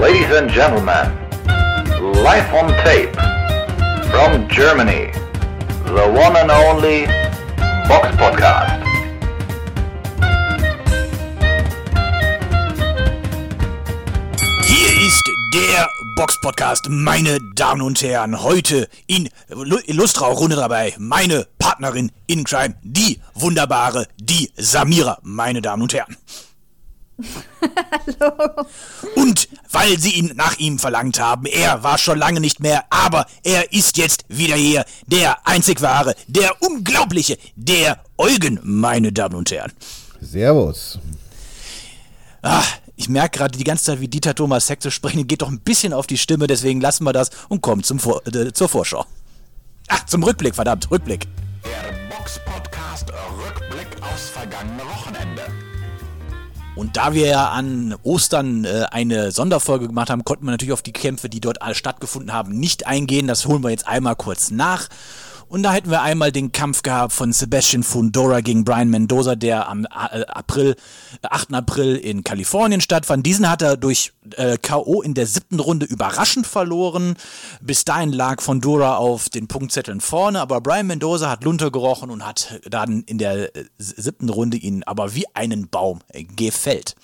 Ladies and gentlemen, live on tape from Germany, the one and only Box Podcast. Hier ist der Box Podcast, meine Damen und Herren. Heute in illustrer Runde dabei meine Partnerin in Crime, die wunderbare, die Samira, meine Damen und Herren. Hallo. Und weil sie ihn nach ihm verlangt haben, er war schon lange nicht mehr, aber er ist jetzt wieder hier, der einzig wahre, der unglaubliche, der Eugen, meine Damen und Herren. Servus. Ah, ich merke gerade die ganze Zeit, wie Dieter Thomas Heck zu sprechen, geht doch ein bisschen auf die Stimme, deswegen lassen wir das und kommen zum Vor äh, zur Vorschau. Ach, zum Rückblick, verdammt, Rückblick. Der Box Podcast Rückblick aufs vergangene Wochenende. Und da wir ja an Ostern äh, eine Sonderfolge gemacht haben, konnten wir natürlich auf die Kämpfe, die dort stattgefunden haben, nicht eingehen. Das holen wir jetzt einmal kurz nach. Und da hätten wir einmal den Kampf gehabt von Sebastian Fundora gegen Brian Mendoza, der am äh, April, 8. April in Kalifornien stattfand. Diesen hat er durch äh, K.O. in der siebten Runde überraschend verloren. Bis dahin lag Fundora auf den Punktzetteln vorne, aber Brian Mendoza hat Lunte gerochen und hat dann in der äh, siebten Runde ihn aber wie einen Baum gefällt.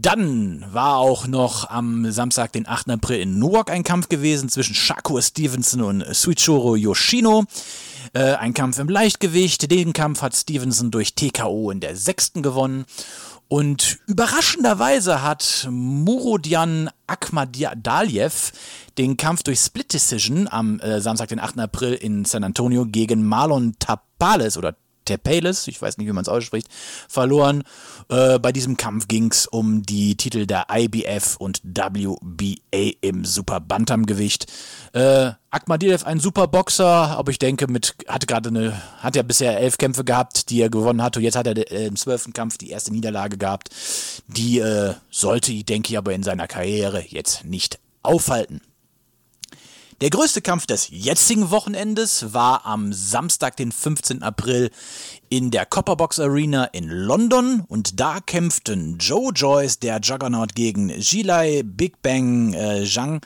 Dann war auch noch am Samstag, den 8. April in Newark ein Kampf gewesen zwischen Shakur Stevenson und Suichiro Yoshino. Äh, ein Kampf im Leichtgewicht. Den Kampf hat Stevenson durch TKO in der sechsten gewonnen. Und überraschenderweise hat Murodian Akmadaliev den Kampf durch Split Decision am äh, Samstag, den 8. April in San Antonio gegen Marlon Tapales oder Tepales, ich weiß nicht, wie man es ausspricht, verloren. Äh, bei diesem Kampf ging es um die Titel der IBF und WBA im Super Bantamgewicht. Äh, Akmadilev ein super Boxer, aber ich denke, mit hatte gerade eine, hat er bisher elf Kämpfe gehabt, die er gewonnen hat und jetzt hat er äh, im zwölften Kampf die erste Niederlage gehabt. Die äh, sollte, denke ich, aber in seiner Karriere jetzt nicht aufhalten. Der größte Kampf des jetzigen Wochenendes war am Samstag, den 15. April in der Copperbox Arena in London und da kämpften Joe Joyce, der Juggernaut, gegen Jilai Big Bang äh, Zhang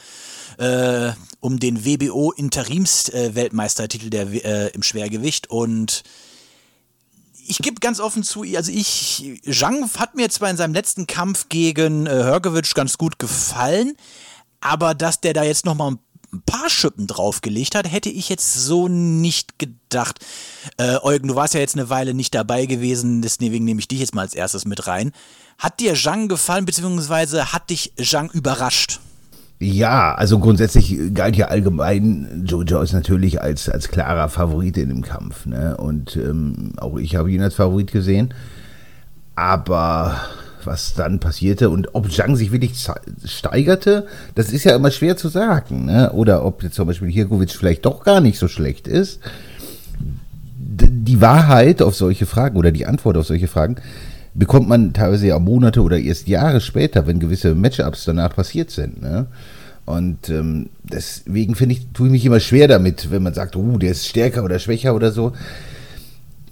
äh, um den WBO Interims-Weltmeistertitel äh, im Schwergewicht und ich gebe ganz offen zu, also ich, Zhang hat mir zwar in seinem letzten Kampf gegen äh, Hergovic ganz gut gefallen, aber dass der da jetzt nochmal ein ein paar Schippen draufgelegt hat, hätte ich jetzt so nicht gedacht. Äh, Eugen, du warst ja jetzt eine Weile nicht dabei gewesen, deswegen nehme ich dich jetzt mal als erstes mit rein. Hat dir Zhang gefallen, beziehungsweise hat dich Zhang überrascht? Ja, also grundsätzlich galt ja allgemein Jojo ist natürlich als, als klarer Favorit in dem Kampf. Ne? Und ähm, auch ich habe ihn als Favorit gesehen. Aber was dann passierte und ob Zhang sich wirklich steigerte, das ist ja immer schwer zu sagen. Ne? Oder ob jetzt zum Beispiel Hirkovic vielleicht doch gar nicht so schlecht ist. Die Wahrheit auf solche Fragen oder die Antwort auf solche Fragen bekommt man teilweise ja Monate oder erst Jahre später, wenn gewisse Matchups danach passiert sind. Ne? Und ähm, deswegen finde ich, tue ich mich immer schwer damit, wenn man sagt, oh, der ist stärker oder schwächer oder so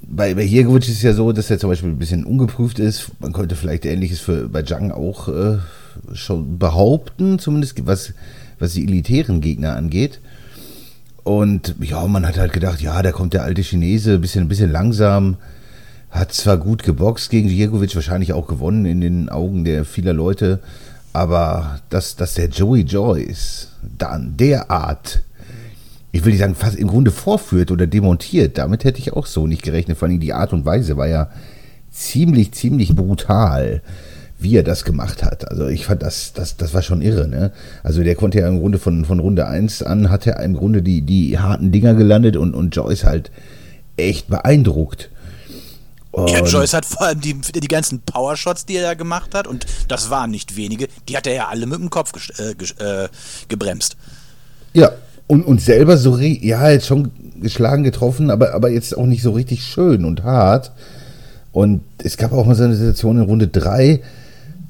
bei, bei Hirgovic ist es ja so, dass er zum Beispiel ein bisschen ungeprüft ist. Man könnte vielleicht Ähnliches für, bei Jang auch äh, schon behaupten, zumindest was, was die elitären Gegner angeht. Und ja, man hat halt gedacht, ja, da kommt der alte Chinese, ein bisschen, ein bisschen langsam, hat zwar gut geboxt gegen Jirgovic, wahrscheinlich auch gewonnen in den Augen der vieler Leute, aber dass, dass der Joey Joyce dann derart ich will nicht sagen, fast im Grunde vorführt oder demontiert. Damit hätte ich auch so nicht gerechnet. Vor allem die Art und Weise war ja ziemlich, ziemlich brutal, wie er das gemacht hat. Also ich fand das, das, das war schon irre, ne? Also der konnte ja im Grunde von, von Runde 1 an, hat er im Grunde die, die harten Dinger gelandet und, und Joyce halt echt beeindruckt. Und ja, Joyce hat vor allem die, die ganzen Powershots, die er da gemacht hat, und das waren nicht wenige, die hat er ja alle mit dem Kopf äh, äh, gebremst. Ja, und, und selber so, ja, jetzt schon geschlagen, getroffen, aber, aber jetzt auch nicht so richtig schön und hart. Und es gab auch mal so eine Situation in Runde 3,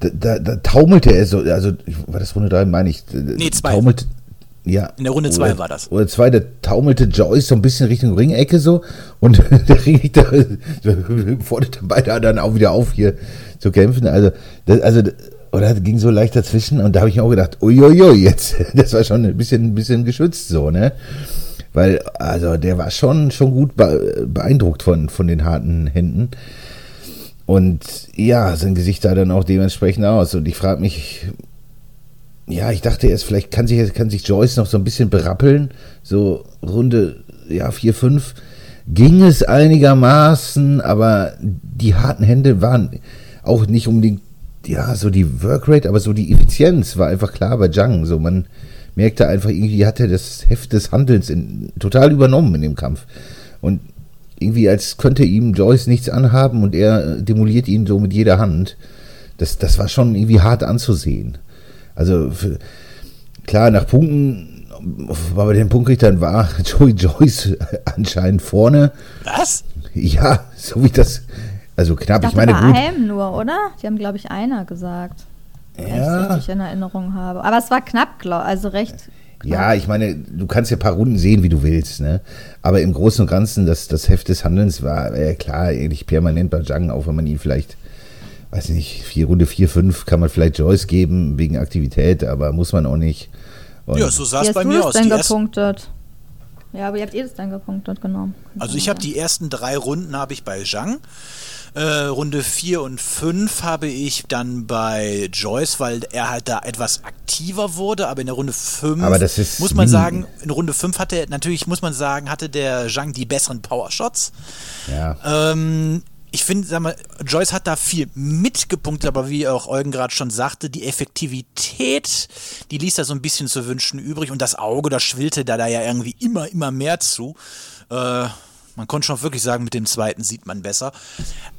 da, da, da taumelte er so, also war das Runde 3, meine ich? Nee, 2. Taumelt, ja. In der Runde 2 war das. Oder 2, da taumelte Joyce so ein bisschen Richtung Ringecke so und der Ringrichter forderte beide dann auch wieder auf, hier zu kämpfen. Also, das, also oder ging so leicht dazwischen und da habe ich mir auch gedacht, uiuiui, jetzt, das war schon ein bisschen, ein bisschen geschützt so, ne? Weil, also der war schon, schon gut beeindruckt von, von den harten Händen. Und ja, sein Gesicht sah dann auch dementsprechend aus. Und ich frage mich, ja, ich dachte erst, vielleicht kann sich, kann sich Joyce noch so ein bisschen berappeln. So Runde, ja, 4, 5 ging es einigermaßen, aber die harten Hände waren auch nicht unbedingt, ja, so die Workrate, aber so die Effizienz war einfach klar bei Jung. So, man merkte einfach, irgendwie hat er das Heft des Handelns in, total übernommen in dem Kampf. Und irgendwie als könnte ihm Joyce nichts anhaben und er demoliert ihn so mit jeder Hand. Das, das war schon irgendwie hart anzusehen. Also für, klar, nach Punkten, aber bei den Punktrichtern war Joey Joyce anscheinend vorne. Was? Ja, so wie das, also knapp. Ich, ich meine, gut. Heim nur, oder? Die haben, glaube ich, einer gesagt. Ja. Wenn ich in Erinnerung habe. Aber es war knapp, glaub, also recht ja, ich meine, du kannst ja ein paar Runden sehen, wie du willst, ne? Aber im Großen und Ganzen, das, das Heft des Handelns war ja klar, eigentlich permanent bei Jung, auch wenn man ihn vielleicht, weiß nicht, vier Runde 4, 5 kann man vielleicht Joyce geben wegen Aktivität, aber muss man auch nicht. Und ja, so sah es bei mir aus. Denn gepunktet? Ja, aber ihr habt eh das dann gepunktet, genau. Also ich habe die ersten drei Runden habe ich bei Zhang. Äh, Runde 4 und 5 habe ich dann bei Joyce, weil er halt da etwas aktiver wurde, aber in der Runde 5 muss man sagen, in Runde 5 hatte natürlich, muss man sagen, hatte der Zhang die besseren Powershots. Ja. Ähm, ich finde, sag mal, Joyce hat da viel mitgepunktet, aber wie auch Eugen gerade schon sagte, die Effektivität, die ließ da so ein bisschen zu wünschen übrig und das Auge, das schwillte da, da ja irgendwie immer, immer mehr zu. Äh, man konnte schon wirklich sagen, mit dem zweiten sieht man besser.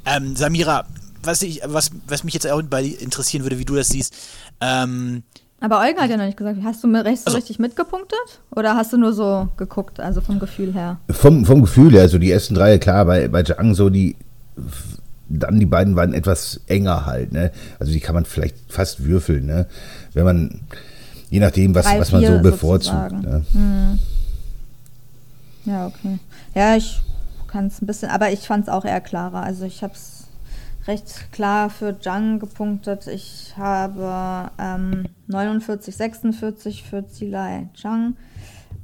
Ähm, Samira, was, ich, was, was mich jetzt auch bei interessieren würde, wie du das siehst. Ähm, aber Olga hat ja noch nicht gesagt, hast du recht, so also, richtig mitgepunktet? Oder hast du nur so geguckt, also vom Gefühl her? Vom, vom Gefühl her, also die ersten drei, klar, bei, bei Zhang so die, dann die beiden waren etwas enger halt, ne? Also die kann man vielleicht fast würfeln, ne? Wenn man, je nachdem, was, drei, was man so bevorzugt. Ne? Hm. Ja, okay. Ja, ich kann es ein bisschen, aber ich fand es auch eher klarer. Also ich habe es recht klar für Jung gepunktet. Ich habe ähm, 49, 46 für Zilai Zhang.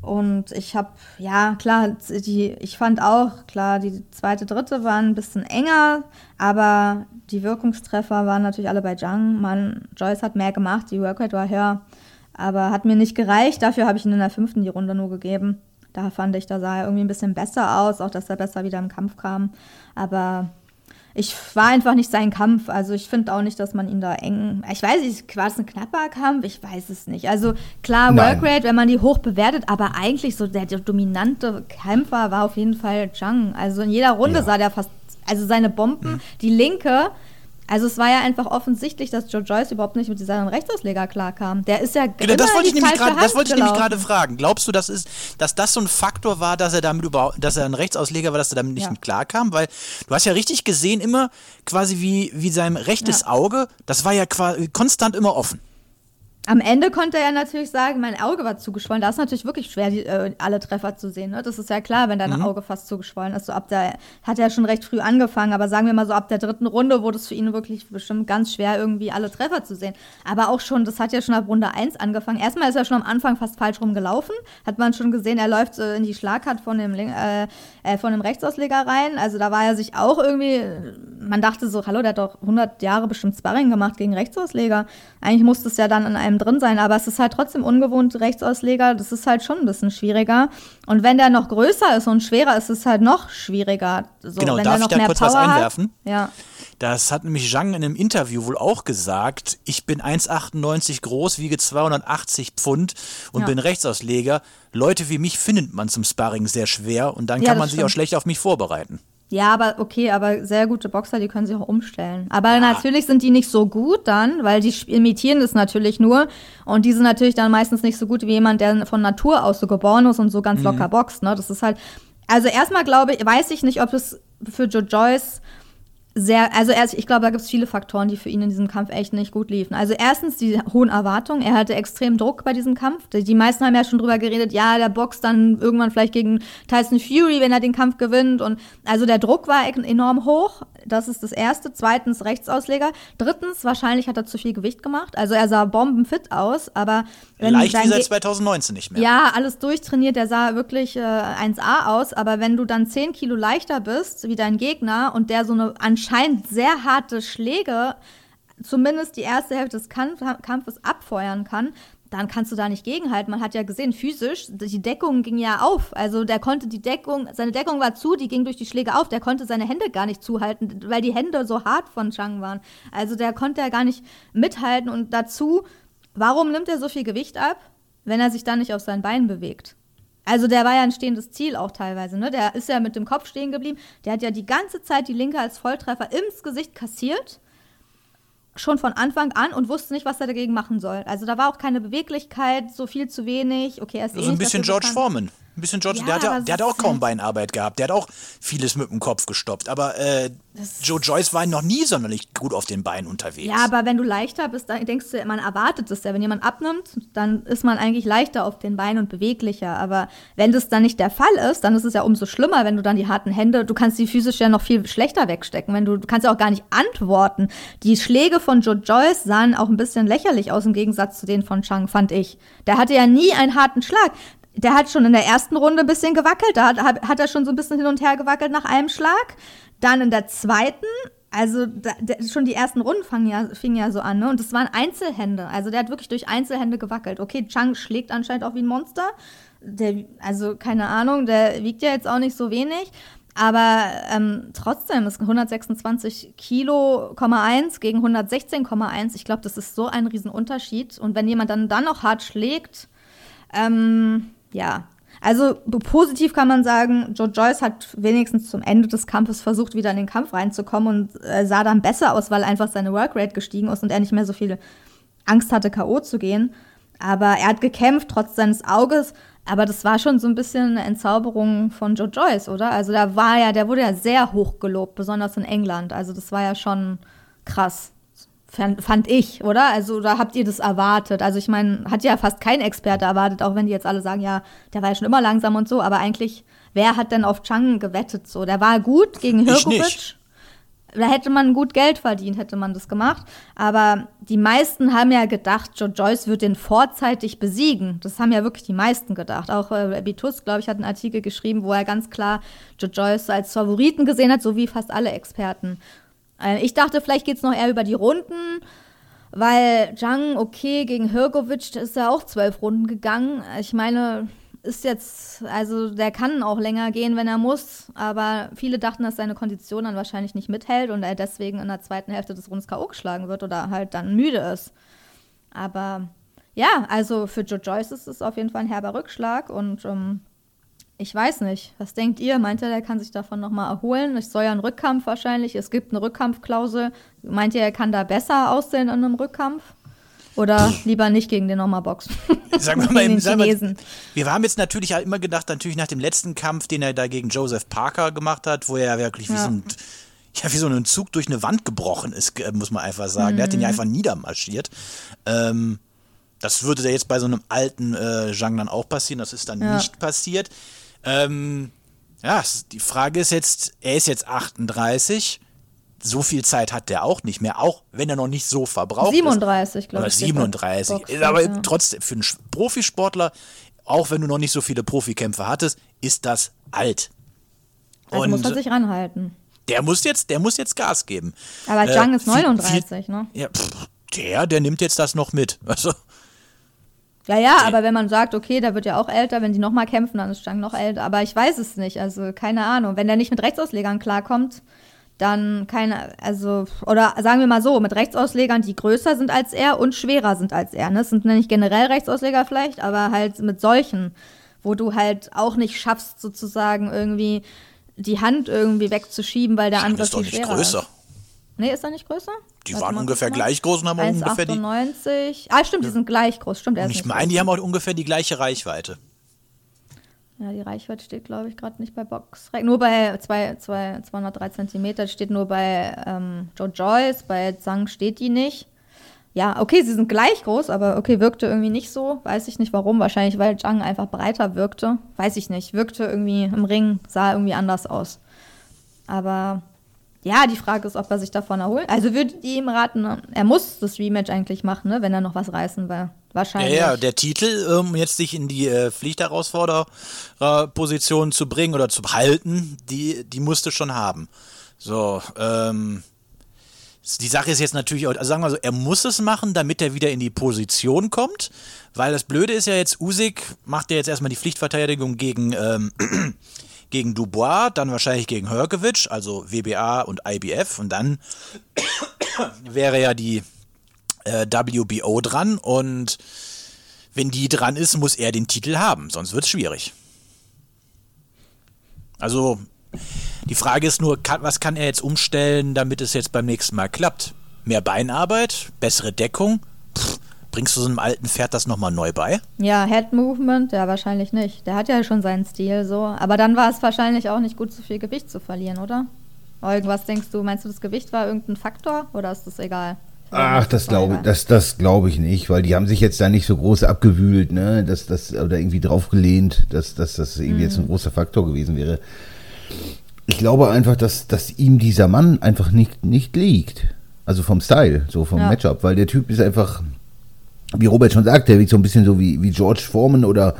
Und ich habe, ja, klar, die, ich fand auch, klar, die zweite, dritte waren ein bisschen enger, aber die Wirkungstreffer waren natürlich alle bei Zhang. Man, Joyce hat mehr gemacht, die Workrate war höher, aber hat mir nicht gereicht. Dafür habe ich ihn in der fünften die Runde nur gegeben. Da fand ich, da sah er irgendwie ein bisschen besser aus, auch dass er besser wieder im Kampf kam. Aber ich war einfach nicht sein Kampf. Also ich finde auch nicht, dass man ihn da eng. Ich weiß nicht, war es ein knapper Kampf? Ich weiß es nicht. Also klar, Workrate, wenn man die hoch bewertet, aber eigentlich so der, der dominante Kämpfer war auf jeden Fall Zhang. Also in jeder Runde ja. sah der fast. Also seine Bomben, mhm. die linke, also es war ja einfach offensichtlich, dass Joe Joyce überhaupt nicht mit diesem Rechtsausleger klarkam. Der ist ja genau, das wollte ich nämlich gerade, das wollte ich nämlich gerade fragen. Glaubst du, das ist, dass das so ein Faktor war, dass er damit überhaupt, dass er ein Rechtsausleger war, dass er damit nicht ja. mit klarkam? Weil du hast ja richtig gesehen immer quasi wie wie sein rechtes ja. Auge, das war ja quasi konstant immer offen. Am Ende konnte er natürlich sagen, mein Auge war zugeschwollen. Da ist natürlich wirklich schwer, die, äh, alle Treffer zu sehen. Ne? Das ist ja klar, wenn dein mhm. Auge fast zugeschwollen ist. So ab der, hat er schon recht früh angefangen, aber sagen wir mal so, ab der dritten Runde wurde es für ihn wirklich bestimmt ganz schwer, irgendwie alle Treffer zu sehen. Aber auch schon, das hat ja schon ab Runde 1 angefangen. Erstmal ist er schon am Anfang fast falsch rumgelaufen. Hat man schon gesehen, er läuft so in die Schlagart von dem, äh, äh, von dem Rechtsausleger rein. Also da war er sich auch irgendwie, man dachte so, hallo, der hat doch 100 Jahre bestimmt Sparring gemacht gegen Rechtsausleger. Eigentlich musste es ja dann in einem drin sein, aber es ist halt trotzdem ungewohnt Rechtsausleger, das ist halt schon ein bisschen schwieriger. Und wenn der noch größer ist und schwerer ist, ist es halt noch schwieriger. So, genau, wenn darf ich da kurz Power was einwerfen? Hat, ja. Das hat nämlich Zhang in einem Interview wohl auch gesagt. Ich bin 1,98 groß, wiege 280 Pfund und ja. bin Rechtsausleger. Leute wie mich findet man zum Sparring sehr schwer und dann ja, kann man sich auch schlecht auf mich vorbereiten. Ja, aber okay, aber sehr gute Boxer, die können sich auch umstellen. Aber ja. natürlich sind die nicht so gut dann, weil die imitieren das natürlich nur. Und die sind natürlich dann meistens nicht so gut wie jemand, der von Natur aus so geboren ist und so ganz mhm. locker boxt. Ne? Das ist halt. Also erstmal glaube ich, weiß ich nicht, ob es für Joe Joyce sehr, also erst, ich glaube, da gibt es viele Faktoren, die für ihn in diesem Kampf echt nicht gut liefen. Also erstens die hohen Erwartungen. Er hatte extrem Druck bei diesem Kampf. Die meisten haben ja schon drüber geredet, ja, der boxt dann irgendwann vielleicht gegen Tyson Fury, wenn er den Kampf gewinnt. Und also der Druck war enorm hoch. Das ist das Erste. Zweitens Rechtsausleger. Drittens, wahrscheinlich hat er zu viel Gewicht gemacht. Also er sah bombenfit aus, aber wenn Leicht wie seit Ge- 2019 nicht mehr. ja, alles durchtrainiert, der sah wirklich äh, 1A aus, aber wenn du dann 10 Kilo leichter bist wie dein Gegner und der so eine anscheinend sehr harte Schläge, zumindest die erste Hälfte des Kampf Kampfes abfeuern kann, dann kannst du da nicht gegenhalten. Man hat ja gesehen, physisch, die Deckung ging ja auf. Also der konnte die Deckung, seine Deckung war zu, die ging durch die Schläge auf. Der konnte seine Hände gar nicht zuhalten, weil die Hände so hart von Chang waren. Also der konnte ja gar nicht mithalten. Und dazu, warum nimmt er so viel Gewicht ab, wenn er sich dann nicht auf sein Bein bewegt? Also der war ja ein stehendes Ziel auch teilweise, ne? Der ist ja mit dem Kopf stehen geblieben. Der hat ja die ganze Zeit die Linke als Volltreffer ins Gesicht kassiert. Schon von Anfang an und wusste nicht, was er dagegen machen soll. Also da war auch keine Beweglichkeit, so viel zu wenig. Okay, er ist eh So ein bisschen George bekannt. Foreman. Ein bisschen George, Ja, der, hat ja, der hat auch kaum Beinarbeit gehabt. Der hat auch vieles mit dem Kopf gestoppt. Aber äh, Joe Joyce war noch nie sonderlich gut auf den Beinen unterwegs. Ja, aber wenn du leichter bist, dann denkst du, man erwartet es ja. Wenn jemand abnimmt, dann ist man eigentlich leichter auf den Beinen und beweglicher. Aber wenn das dann nicht der Fall ist, dann ist es ja umso schlimmer, wenn du dann die harten Hände, du kannst die physisch ja noch viel schlechter wegstecken. Wenn du, du kannst ja auch gar nicht antworten. Die Schläge von Joe Joyce sahen auch ein bisschen lächerlich aus im Gegensatz zu denen von Chang, fand ich. Der hatte ja nie einen harten Schlag. Der hat schon in der ersten Runde ein bisschen gewackelt, da hat, hat er schon so ein bisschen hin und her gewackelt nach einem Schlag. Dann in der zweiten, also da, der, schon die ersten Runden fingen ja, fingen ja so an, ne? Und das waren Einzelhände. Also der hat wirklich durch Einzelhände gewackelt. Okay, Chang schlägt anscheinend auch wie ein Monster. Der, also keine Ahnung, der wiegt ja jetzt auch nicht so wenig. Aber ähm, trotzdem ist 126 Kilo, 1 gegen 116,1. Ich glaube, das ist so ein Riesenunterschied. Und wenn jemand dann, dann noch hart schlägt, ähm, ja. Also positiv kann man sagen, Joe Joyce hat wenigstens zum Ende des Kampfes versucht, wieder in den Kampf reinzukommen und äh, sah dann besser aus, weil einfach seine Workrate gestiegen ist und er nicht mehr so viel Angst hatte, K.O. zu gehen. Aber er hat gekämpft, trotz seines Auges. Aber das war schon so ein bisschen eine Entzauberung von Joe Joyce, oder? Also da war ja, der wurde ja sehr hoch gelobt, besonders in England. Also das war ja schon krass. Fand, fand ich, oder? Also, oder habt ihr das erwartet? Also, ich meine, hat ja fast kein Experte erwartet, auch wenn die jetzt alle sagen, ja, der war ja schon immer langsam und so, aber eigentlich, wer hat denn auf Chang gewettet so? Der war gut gegen Hirkovic. Da hätte man gut Geld verdient, hätte man das gemacht. Aber die meisten haben ja gedacht, Joe Joyce wird den vorzeitig besiegen. Das haben ja wirklich die meisten gedacht. Auch äh, Bitus, glaube ich, hat einen Artikel geschrieben, wo er ganz klar Joe Joyce als Favoriten gesehen hat, so wie fast alle Experten. Äh, ich dachte, vielleicht geht es noch eher über die Runden, weil Zhang, okay, gegen Hirkovic, ist ja auch zwölf Runden gegangen. Ich meine, ist jetzt, also der kann auch länger gehen, wenn er muss, aber viele dachten, dass seine Kondition dann wahrscheinlich nicht mithält und er deswegen in der zweiten Hälfte des Rundes K.O. geschlagen wird oder halt dann müde ist. Aber ja, also für Joe Joyce ist es auf jeden Fall ein herber Rückschlag und ähm, ich weiß nicht. Was denkt ihr? Meint ihr, der kann sich davon nochmal erholen? Es soll ja ein Rückkampf wahrscheinlich. Es gibt eine Rückkampfklausel. Meint ihr, er kann da besser aussehen in einem Rückkampf? Oder lieber nicht gegen den nochmal boxen? Sagen wir mal, den sagen wir, haben jetzt natürlich ja immer gedacht, natürlich nach dem letzten Kampf, den er da gegen Joseph Parker gemacht hat, wo er ja wirklich wie Ja. so ein ja, wie so ein Zug durch eine Wand gebrochen ist, muss man einfach sagen. Der hat den Mhm. ja einfach niedermarschiert. Ähm, das würde da jetzt bei so einem alten äh, Zhang dann auch passieren. Das ist dann Ja. nicht passiert. Ähm, ja, die Frage ist jetzt, er ist jetzt 38. So viel Zeit hat der auch nicht mehr, auch wenn er noch nicht so verbraucht ist. 37, glaube ich. steht bei 37. Box, Ist aber ja. trotzdem, für einen Profisportler, auch wenn du noch nicht so viele Profikämpfe hattest, ist das alt. Also Und muss er sich ranhalten. der muss jetzt, der muss jetzt Gas geben. Aber Äh, Zhang ist viel- 39, ne? Ja, pff, der, der nimmt jetzt das noch mit. Also, Ja, ja, aber wenn man sagt, okay, der wird ja auch älter, wenn die nochmal kämpfen, dann ist Zhang noch älter. Aber ich weiß es nicht, also keine Ahnung. Wenn der nicht mit Rechtsauslegern klarkommt, dann keine, also, oder sagen wir mal so, mit Rechtsauslegern, die größer sind als er und schwerer sind als er. Ne? Das sind nicht generell Rechtsausleger vielleicht, aber halt mit solchen, wo du halt auch nicht schaffst, sozusagen irgendwie die Hand irgendwie wegzuschieben, weil der Zhang andere ist doch viel nicht schwerer größer. ist. Nee, ist er nicht größer? Die Warte waren ungefähr gleich groß und haben auch ungefähr die. 1,98. Ah, stimmt, die sind gleich groß. Stimmt, er ist Ich meine, die haben auch ungefähr die gleiche Reichweite. Ja, die Reichweite steht, glaube ich, gerade nicht bei Box. Nur bei zwei, zwei, 203 Zentimeter steht nur bei ähm, Joe Joyce, bei Zhang steht die nicht. Ja, okay, sie sind gleich groß, aber okay, wirkte irgendwie nicht so. Weiß ich nicht warum. Wahrscheinlich, weil Zhang einfach breiter wirkte. Weiß ich nicht. Wirkte irgendwie im Ring, sah irgendwie anders aus. Aber Ja, die Frage ist, ob er sich davon erholt. Also würde ich ihm raten, er muss das Rematch eigentlich machen, ne, wenn er noch was reißen will. Wahrscheinlich. Ja, ja, der Titel, um jetzt sich in die äh, Pflichtherausfordererposition zu bringen oder zu halten, die, die musste schon haben. So, ähm, die Sache ist jetzt natürlich, also sagen wir so, er muss es machen, damit er wieder in die Position kommt, weil das Blöde ist ja jetzt, Usyk macht ja jetzt erstmal die Pflichtverteidigung gegen, ähm, gegen Dubois, dann wahrscheinlich gegen Herkovic, also WBA und IBF und dann wäre ja die äh, WBO dran und wenn die dran ist, muss er den Titel haben, sonst wird es schwierig. Also die Frage ist nur, kann, was kann er jetzt umstellen, damit es jetzt beim nächsten Mal klappt? Mehr Beinarbeit, bessere Deckung? Pff, bringst du so einem alten Pferd das nochmal neu bei? Ja, Head Movement, ja, wahrscheinlich nicht. Der hat ja schon seinen Stil so. Aber dann war es wahrscheinlich auch nicht gut, so viel Gewicht zu verlieren, oder? Irgendwas denkst du, meinst du, das Gewicht war irgendein Faktor oder ist das egal? Ach, das glaube das, das glaube ich nicht, weil die haben sich jetzt da nicht so groß abgewühlt, ne, dass das oder irgendwie draufgelehnt, dass, dass das irgendwie mhm. jetzt ein großer Faktor gewesen wäre ich glaube einfach, dass, dass ihm dieser Mann einfach nicht, nicht liegt. Also vom Style, so vom ja. Matchup, weil der Typ ist einfach, wie Robert schon sagt, der wirkt so ein bisschen so wie, wie George Foreman oder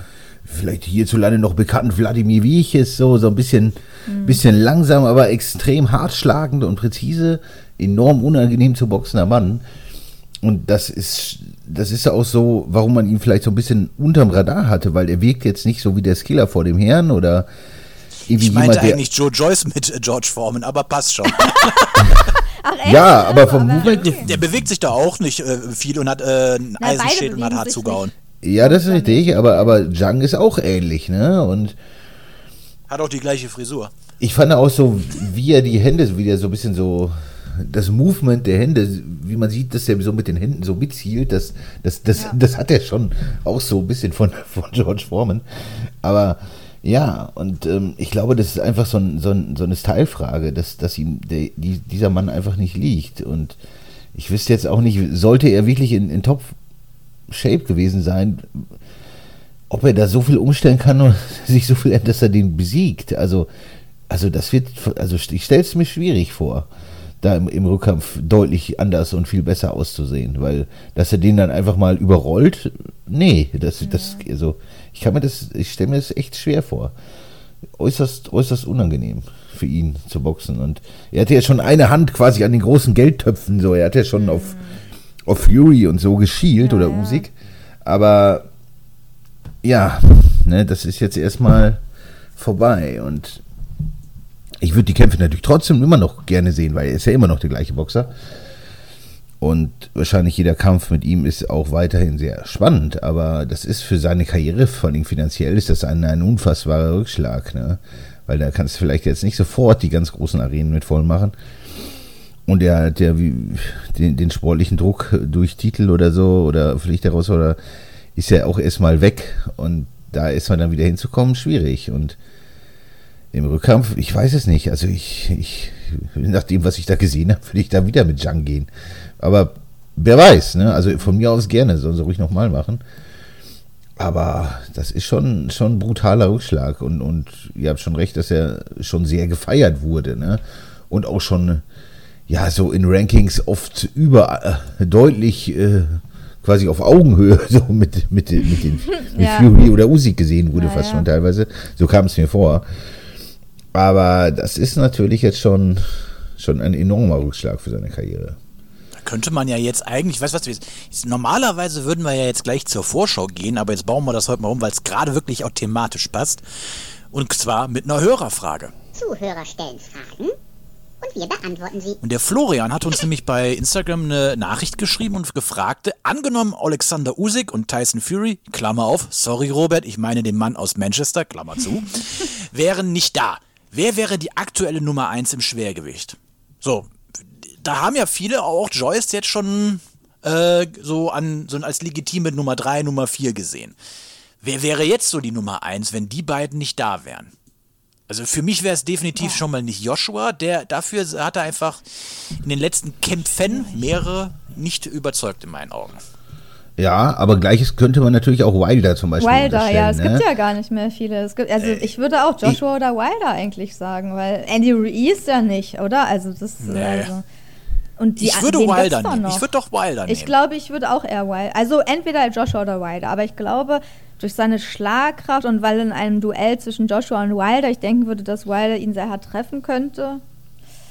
vielleicht hierzulande noch bekannten Wladimir Wieches, so, so ein bisschen, mhm. bisschen langsam, aber extrem hartschlagend und präzise, enorm unangenehm zu boxender Mann. Und das ist, das ist auch so, warum man ihn vielleicht so ein bisschen unterm Radar hatte, weil er wirkt jetzt nicht so wie der Skiller vor dem Herrn oder ich meinte jemand, eigentlich Joe Joyce mit George Foreman, aber passt schon. Ach, ja, aber vom Movement. Der, der, bewegt sich da auch nicht äh, viel und hat äh, einen Eisenschädel und hat hart zugehauen. Ja, das ist richtig, aber, aber Zhang ist auch ähnlich, ne? Und. Hat auch die gleiche Frisur. Ich fand auch so, wie er die Hände, wie er so ein bisschen so. Das Movement der Hände, wie man sieht, dass er so mit den Händen so mitzielt, das, das, das, ja. das hat er schon auch so ein bisschen von, von George Foreman. Aber ja, und ähm, ich glaube, das ist einfach so, ein, so, ein, so eine Stylefrage, dass, dass ihm der, die, dieser Mann einfach nicht liegt. Und ich wüsste jetzt auch nicht, sollte er wirklich in, in Top-Shape gewesen sein, ob er da so viel umstellen kann und sich so viel dass er den besiegt. Also, also das wird, also ich stelle es mir schwierig vor, da im, im Rückkampf deutlich anders und viel besser auszusehen, weil dass er den dann einfach mal überrollt, nee, das, ja. das, also ich kann mir das, ich stelle mir das echt schwer vor. Äußerst, äußerst unangenehm für ihn zu boxen. Und er hatte ja schon eine Hand quasi an den großen Geldtöpfen, so. Er hat ja schon mhm. auf, auf Fury und so geschielt ja, oder. Usyk. Aber ja, ne, das ist jetzt erstmal vorbei. Und ich würde die Kämpfe natürlich trotzdem immer noch gerne sehen, weil er ist ja immer noch der gleiche Boxer. Und wahrscheinlich jeder Kampf mit ihm ist auch weiterhin sehr spannend, aber das ist für seine Karriere, vor allem finanziell, ist das ein, ein unfassbarer Rückschlag, ne? Weil da kannst du vielleicht jetzt nicht sofort die ganz großen Arenen mit voll machen. Und er hat ja den, den sportlichen Druck durch Titel oder so oder Pflicht heraus oder ist ja auch erstmal weg. Und da ist man dann wieder hinzukommen, schwierig. Und im Rückkampf, ich weiß es nicht. Also ich, ich nach dem, was ich da gesehen habe, würde ich da wieder mit Jang gehen. Aber wer weiß, ne? Also von mir aus gerne, sollen sie ruhig nochmal machen. Aber das ist schon, schon ein brutaler Rückschlag. Und, und ihr habt schon recht, dass er schon sehr gefeiert wurde, ne? Und auch schon, ja, so in Rankings oft über äh, deutlich äh, quasi auf Augenhöhe so mit, mit, mit, den, mit ja. Fury oder Usyk gesehen wurde, ja, fast ja. schon teilweise. So kam es mir vor. Aber das ist natürlich jetzt schon, schon ein enormer Rückschlag für seine Karriere könnte man ja jetzt eigentlich, weißt du was, normalerweise würden wir ja jetzt gleich zur Vorschau gehen, aber jetzt bauen wir das heute mal um, weil es gerade wirklich auch thematisch passt. Und zwar mit einer Hörerfrage. Zuhörer stellen Fragen und wir beantworten sie. Und der Florian hat uns nämlich bei Instagram eine Nachricht geschrieben und gefragt, angenommen Alexander Usyk und Tyson Fury, Klammer auf, sorry Robert, ich meine den Mann aus Manchester, Klammer zu, wären nicht da. Wer wäre die aktuelle Nummer 1 im Schwergewicht? So, da haben ja viele auch Joyce jetzt schon äh, so an so als legitime Nummer 3, Nummer 4 gesehen. Wer wäre jetzt so die Nummer 1, wenn die beiden nicht da wären? Also für mich wäre es definitiv ja. schon mal nicht Joshua, der dafür hat er einfach in den letzten Kämpfen mehrere nicht überzeugt in meinen Augen. Ja, aber gleiches könnte man natürlich auch Wilder zum Beispiel Wilder, ja, es unterstellen, gibt ne? ja gar nicht mehr viele. Es gibt, also ich würde auch Joshua oder Wilder eigentlich sagen, weil Andy Ruiz ja nicht, oder? Also das Nee. also, und die ich würde Wilder doch nehmen. Ich würde doch Wilder nehmen. Ich glaube, ich würde auch eher Wilder. Also entweder Joshua oder Wilder, aber ich glaube, durch seine Schlagkraft und weil in einem Duell zwischen Joshua und Wilder, ich denken würde, dass Wilder ihn sehr hart treffen könnte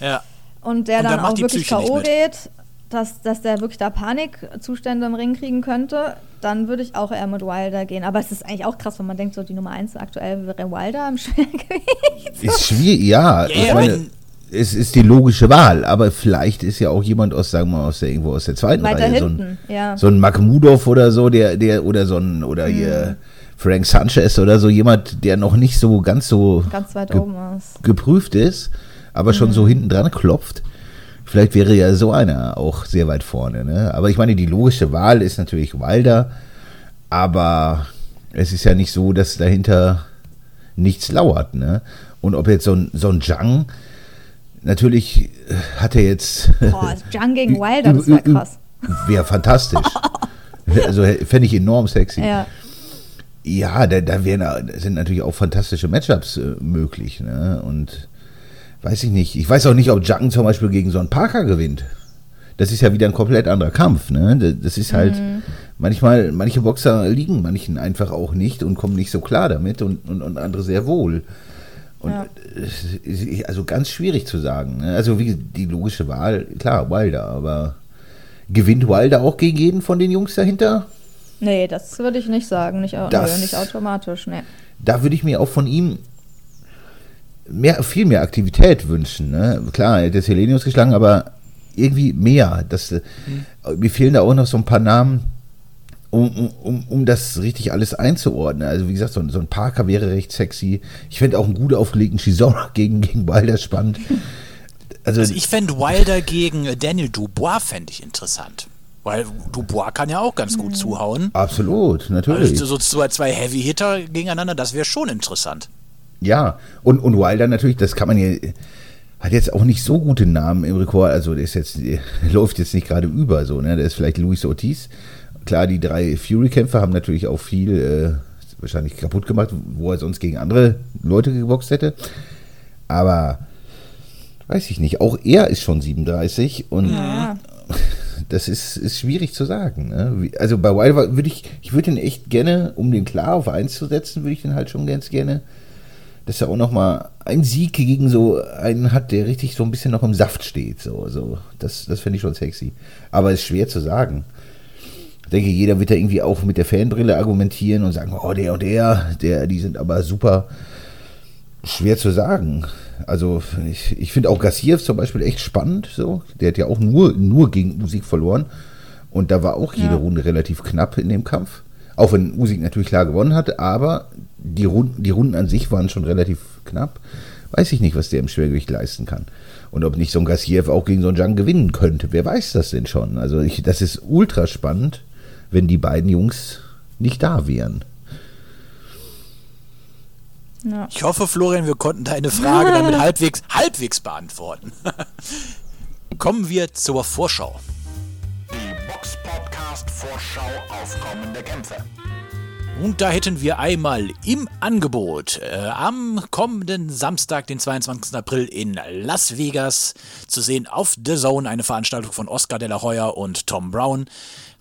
ja. und der Und dann dann auch wirklich K.O. geht, dass, dass der wirklich da Panikzustände im Ring kriegen könnte, dann würde ich auch eher mit Wilder gehen. Aber es ist eigentlich auch krass, wenn man denkt, so die Nummer 1 aktuell wäre Wilder im Schwergewicht. Ist schwierig, ja. Ja, ich meine, es ist die logische Wahl, aber vielleicht ist ja auch jemand aus, sagen wir mal, aus der, irgendwo aus der zweiten Weiter Reihe. So hinten, ein, ja. so ein Makhmudov oder so, der, der, oder so ein, oder Mhm. hier Frank Sanchez oder so, jemand, der noch nicht so ganz so Ganz weit ge- oben ist. geprüft ist, aber schon Mhm. so hinten dran klopft. Vielleicht wäre ja so einer auch sehr weit vorne. Ne? Aber ich meine, die logische Wahl ist natürlich Wilder, aber es ist ja nicht so, dass dahinter nichts lauert. Ne? Und ob jetzt so ein, so ein Jung, natürlich äh, hat er jetzt. Boah, Jung gegen Wilder, das wäre krass. Wäre fantastisch. also fände ich enorm sexy. Ja. Ja, da, da wären, sind natürlich auch fantastische Matchups äh, möglich. Ne? Und weiß ich nicht. Ich weiß auch nicht, ob Jung zum Beispiel gegen so einen Parker gewinnt. Das ist ja wieder ein komplett anderer Kampf. Ne? Das- ist halt, manchmal, manche Boxer liegen manchen einfach auch nicht und kommen nicht so klar damit und, und, und andere sehr wohl. Und Ja. es ist also ganz schwierig zu sagen. Ne? Also wie die logische Wahl, klar, Wilder, aber gewinnt Wilder auch gegen jeden von den Jungs dahinter? Nee, das würde ich nicht sagen. Nicht, Das- nö, nicht automatisch, nee. da würde ich mir auch von ihm mehr, viel mehr Aktivität wünschen. Ne? Klar, er hat jetzt Helenius geschlagen, aber irgendwie mehr. Das, äh, Mir fehlen da auch noch so ein paar Namen, um, um, um, das richtig alles einzuordnen. Also wie gesagt, so, ein- so ein Parker wäre recht sexy. Ich fände auch einen gut aufgelegten Chisora gegen, gegen Wilder spannend. Also, Also ich fände Wilder gegen Daniel Dubois fände ich interessant. Weil Dubois kann ja auch ganz gut zuhauen. absolut, natürlich. Also so zwei, zwei Heavy-Hitter gegeneinander, das wäre schon interessant. Ja, und, und Wilder natürlich, das kann man ja, hat jetzt auch nicht so gute Namen im Rekord, also der ist jetzt, der läuft jetzt nicht gerade über so, ne? Der ist vielleicht Luis Ortiz. Klar, die drei Fury-Kämpfer haben natürlich auch viel äh, wahrscheinlich kaputt gemacht, wo er sonst gegen andere Leute geboxt hätte. Aber weiß ich nicht, auch er ist schon 37 und Ja. das ist, ist schwierig zu sagen. Ne? Also bei Wilder würde ich, ich würde ihn echt gerne, um den klar auf 1 zu setzen, würde ich den halt schon ganz gerne, dass er auch nochmal einen Sieg gegen so einen hat, der richtig so ein bisschen noch im Saft steht. So, so. Das, das finde ich schon sexy. Aber ist schwer zu sagen. Ich denke, jeder wird da irgendwie auch mit der Fanbrille argumentieren und sagen, oh, der und der, der, die sind aber super schwer zu sagen. Also ich, ich finde auch Gassiev zum Beispiel echt spannend. So. Der hat ja auch nur, nur gegen Musik verloren. Und da war auch jede Ja. Runde relativ knapp in dem Kampf. Auch wenn Musik natürlich klar gewonnen hat, aber die Runden, die Runden an sich waren schon relativ knapp. Weiß ich nicht, was der im Schwergewicht leisten kann. Und ob nicht so ein Gassiev auch gegen so einen Jung gewinnen könnte. Wer weiß das denn schon? Also ich, das ist ultra spannend, wenn die beiden Jungs nicht da wären. Ja. Ich hoffe, Florian, wir konnten deine Frage damit halbwegs, halbwegs beantworten. Kommen wir zur Vorschau. Die Box Podcast Vorschau auf kommende Kämpfe. Und da hätten wir einmal im Angebot äh, am kommenden Samstag, den 22. April in Las Vegas zu sehen auf The Zone, eine Veranstaltung von Oscar de la Hoya und Tom Brown.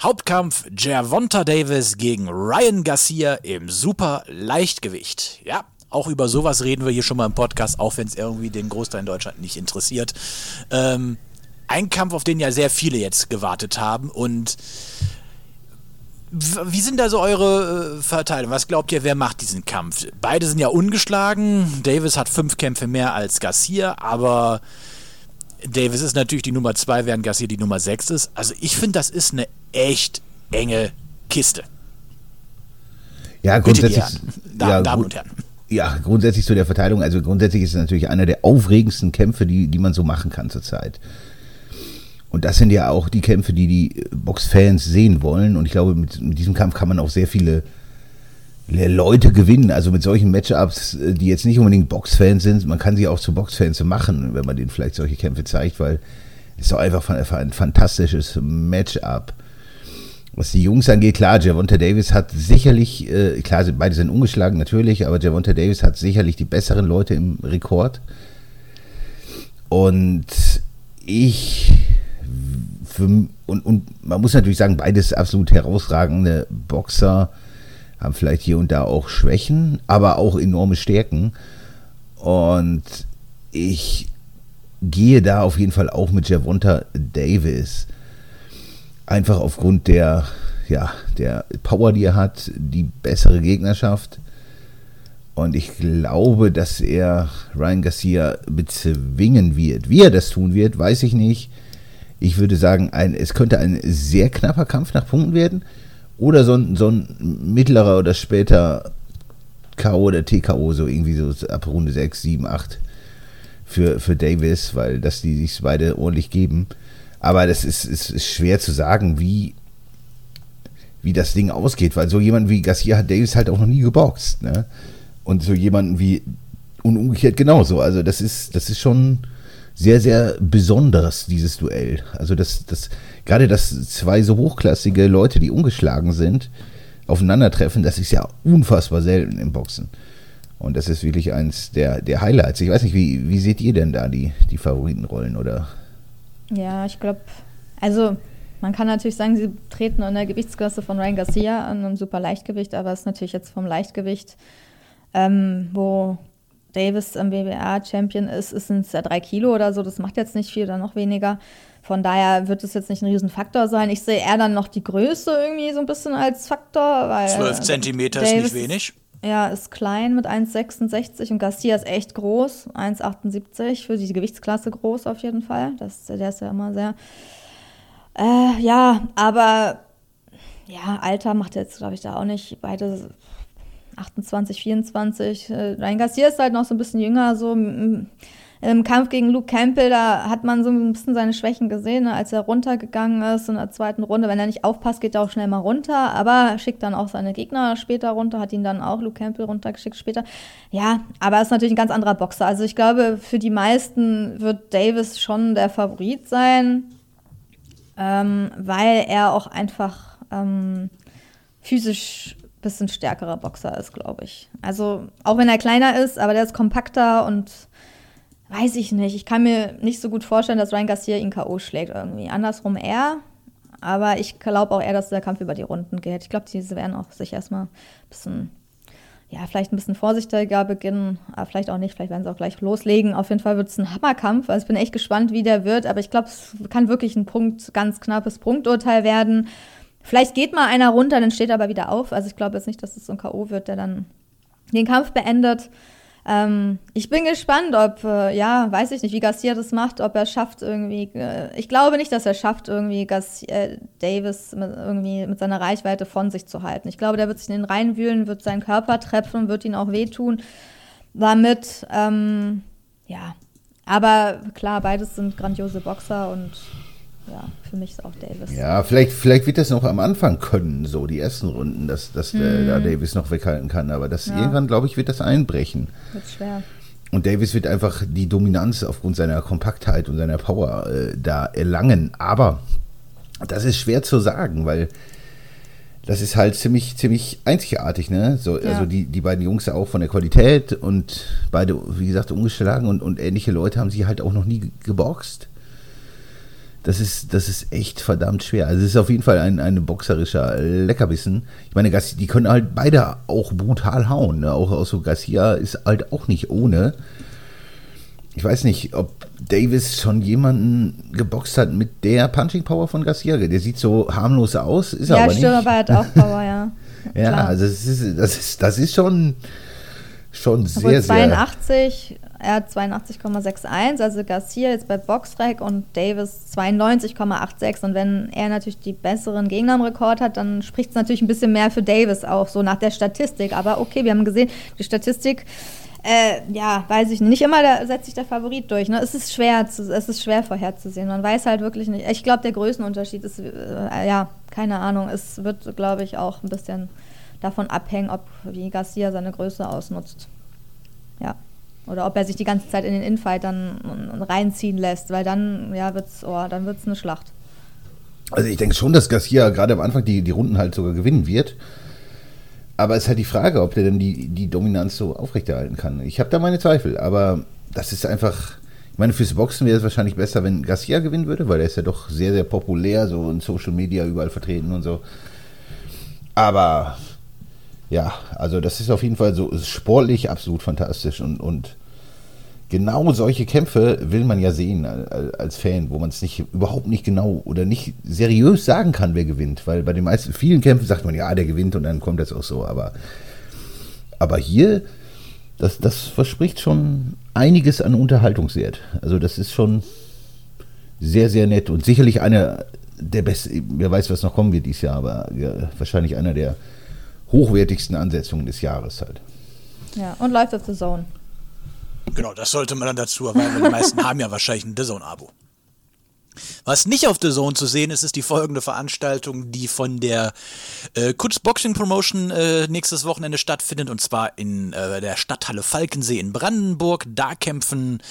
Hauptkampf Gervonta Davis gegen Ryan Garcia im Super Leichtgewicht. Ja, auch über sowas reden wir hier schon mal im Podcast, auch wenn es irgendwie den Großteil in Deutschland nicht interessiert. Ähm, ein Kampf, auf den ja sehr viele jetzt gewartet haben und Wie sind da so eure äh, Verteilungen? Was glaubt ihr, wer macht diesen Kampf? Beide sind ja ungeschlagen. Davis hat fünf Kämpfe mehr als Garcia, aber Davis ist natürlich die Nummer zwei, während Garcia die Nummer sechs ist. Also ich finde, das ist eine echt enge Kiste. Ja, Bitte, grundsätzlich. Da- ja, Damen und Herren. Ja, grundsätzlich zu der Verteilung. Also grundsätzlich ist es natürlich einer der aufregendsten Kämpfe, die, die man so machen kann zurzeit. Und das sind ja auch die Kämpfe, die die Boxfans sehen wollen. Und ich glaube, mit, mit diesem Kampf kann man auch sehr viele Leute gewinnen. Also mit solchen Matchups, äh, die jetzt nicht unbedingt Boxfans sind, man kann sie auch zu Boxfans machen, wenn man denen vielleicht solche Kämpfe zeigt, weil es ist doch einfach ein, ein fantastisches Matchup. was die Jungs angeht, klar, Javonta Davis hat sicherlich, äh, klar, beide sind ungeschlagen natürlich, aber Javonta Davis hat sicherlich die besseren Leute im Rekord. Und ich, für, und, und man muss natürlich sagen, beides absolut herausragende Boxer, haben vielleicht hier und da auch Schwächen, aber auch enorme Stärken. Und ich gehe da auf jeden Fall auch mit Javonta Davis. Einfach aufgrund der, ja, der Power, die er hat, die bessere Gegnerschaft. Und ich glaube, dass er Ryan Garcia bezwingen wird. Wie er das tun wird, weiß ich nicht. Ich würde sagen, ein, es könnte ein sehr knapper Kampf nach Punkten werden. Oder so ein, so ein mittlerer oder später K.O. oder TKO, so irgendwie so ab Runde 6, 7, 8 für, für Davis, weil dass die sich beide ordentlich geben. Aber das ist, ist, ist schwer zu sagen, wie, wie das Ding ausgeht, weil so jemand wie Garcia hat Davis halt auch noch nie geboxt. Ne? Und so jemanden wie, und umgekehrt genauso. Also das ist, das ist schon sehr, sehr besonderes, dieses Duell. Also das, das, gerade dass zwei so hochklassige Leute, die ungeschlagen sind, aufeinandertreffen, das ist ja unfassbar selten im Boxen. Und das ist wirklich eins der, der Highlights. Ich weiß nicht, wie, wie seht ihr denn da die, die Favoritenrollen oder? Ja, ich glaube, also man kann natürlich sagen, sie treten in der Gewichtsklasse von Ryan Garcia an einem super Leichtgewicht, aber es ist natürlich jetzt vom Leichtgewicht, ähm, wo Davis am WBA-Champion ist, ist es ja drei Kilo oder so. Das macht jetzt nicht viel oder noch weniger. Von daher wird es jetzt nicht ein Riesenfaktor sein. Ich sehe eher dann noch die Größe irgendwie so ein bisschen als Faktor. Weil 12 Zentimeter ist nicht wenig. Ja, ist klein mit 1,66 und Garcia ist echt groß, 1,78 für die Gewichtsklasse groß auf jeden Fall. Das, der ist ja immer sehr. Äh, ja, aber ja, Alter macht jetzt, glaube ich, da auch nicht. Beide 28, 24. Äh, Ryan Garcia ist halt noch so ein bisschen jünger, so im Kampf gegen Luke Campbell, da hat man so ein bisschen seine Schwächen gesehen, ne, als er runtergegangen ist in der zweiten Runde. Wenn er nicht aufpasst, geht er auch schnell mal runter, aber schickt dann auch seine Gegner später runter, hat ihn dann auch Luke Campbell runtergeschickt später. Ja, aber er ist natürlich ein ganz anderer Boxer. Also ich glaube, für die meisten wird Davis schon der Favorit sein, ähm, weil er auch einfach ähm, physisch bisschen stärkerer Boxer ist, glaube ich. Also auch wenn er kleiner ist, aber der ist kompakter und weiß ich nicht. Ich kann mir nicht so gut vorstellen, dass Ryan Garcia ihn K.O. schlägt irgendwie. Andersrum er. Aber ich glaube auch eher, dass der Kampf über die Runden geht. Ich glaube, diese werden auch sich erstmal ein bisschen, ja, vielleicht ein bisschen vorsichtiger beginnen, aber vielleicht auch nicht. Vielleicht werden sie auch gleich loslegen. Auf jeden Fall wird es ein Hammerkampf. Also ich bin echt gespannt, wie der wird. Aber ich glaube, es kann wirklich ein Punkt, ganz knappes Punkturteil werden. Vielleicht geht mal einer runter, dann steht er aber wieder auf. Also ich glaube jetzt nicht, dass es so ein K.O. wird, der dann den Kampf beendet. Ähm, ich bin gespannt, ob, äh, ja, weiß ich nicht, wie Garcia das macht, ob er schafft irgendwie, äh, ich glaube nicht, dass er schafft, irgendwie Garcia, äh, Davis mit, irgendwie mit seiner Reichweite von sich zu halten. Ich glaube, der wird sich in den reinwühlen, wird seinen Körper treffen, wird ihn auch wehtun. Damit, ähm, ja. Aber klar, beides sind grandiose Boxer und ja, für mich ist auch Davis. Ja, vielleicht, vielleicht wird das noch am Anfang können, so die ersten Runden, dass, dass hm. da Davis noch weghalten kann. Aber das ja. irgendwann, glaube ich, wird das einbrechen. Wird schwer. Und Davis wird einfach die Dominanz aufgrund seiner Kompaktheit und seiner Power äh, da erlangen. Aber das ist schwer zu sagen, weil das ist halt ziemlich, ziemlich einzigartig, ne? So, ja. Also die, die beiden Jungs auch von der Qualität und beide, wie gesagt, ungeschlagen und, und ähnliche Leute haben sie halt auch noch nie geboxt das ist, das ist echt verdammt schwer. Also es ist auf jeden Fall ein, ein boxerischer Leckerbissen. Ich meine, die können halt beide auch brutal hauen. Ne? Auch, auch so Garcia ist halt auch nicht ohne. Ich weiß nicht, ob Davis schon jemanden geboxt hat mit der Punching Power von Garcia. Der sieht so harmlos aus, ist ja, aber nicht. Ja, aber hat auch Power, ja. ja, Klar. also das ist, das ist, das ist schon, schon sehr, 82, sehr er hat 82,61, also Garcia jetzt bei Boxrec und Davis 92,86. Und wenn er natürlich die besseren Gegner im Rekord hat, dann spricht es natürlich ein bisschen mehr für Davis auch, so nach der Statistik. Aber okay, wir haben gesehen, die Statistik, äh, ja, weiß ich nicht. Nicht immer da setzt sich der Favorit durch. Ne? Es ist schwer, zu, es ist schwer vorherzusehen. Man weiß halt wirklich nicht. Ich glaube, der Größenunterschied ist, äh, ja, keine Ahnung. Es wird, glaube ich, auch ein bisschen davon abhängen, ob wie Garcia seine Größe ausnutzt. Ja. Oder ob er sich die ganze Zeit in den Infight dann reinziehen lässt, weil dann ja, oh, wird es eine Schlacht. Also ich denke schon, dass Garcia gerade am Anfang die, die Runden halt sogar gewinnen wird. Aber es ist halt die Frage, ob der denn die, die Dominanz so aufrechterhalten kann. Ich habe da meine Zweifel, aber das ist einfach. Ich meine, fürs Boxen wäre es wahrscheinlich besser, wenn Garcia gewinnen würde, weil er ist ja doch sehr, sehr populär, so in Social Media überall vertreten und so. Aber ja, also das ist auf jeden Fall so sportlich absolut fantastisch und, und genau solche Kämpfe will man ja sehen als Fan, wo man es nicht überhaupt nicht genau oder nicht seriös sagen kann, wer gewinnt, weil bei den meisten vielen Kämpfen sagt man ja, der gewinnt und dann kommt das auch so, aber aber hier das, das verspricht schon einiges an Unterhaltungswert. Also das ist schon sehr, sehr nett und sicherlich einer der besten, wer weiß, was noch kommen wird dieses Jahr, aber ja, wahrscheinlich einer der hochwertigsten Ansetzungen des Jahres halt. Ja, und läuft auf The Zone. Genau, das sollte man dann dazu erwähnen, weil die meisten haben ja wahrscheinlich ein The Zone-Abo. Was nicht auf The Zone zu sehen ist, ist die folgende Veranstaltung, die von der äh, Kutz Boxing Promotion äh, nächstes Wochenende stattfindet, und zwar in äh, der Stadthalle Falkensee in Brandenburg. Da kämpfen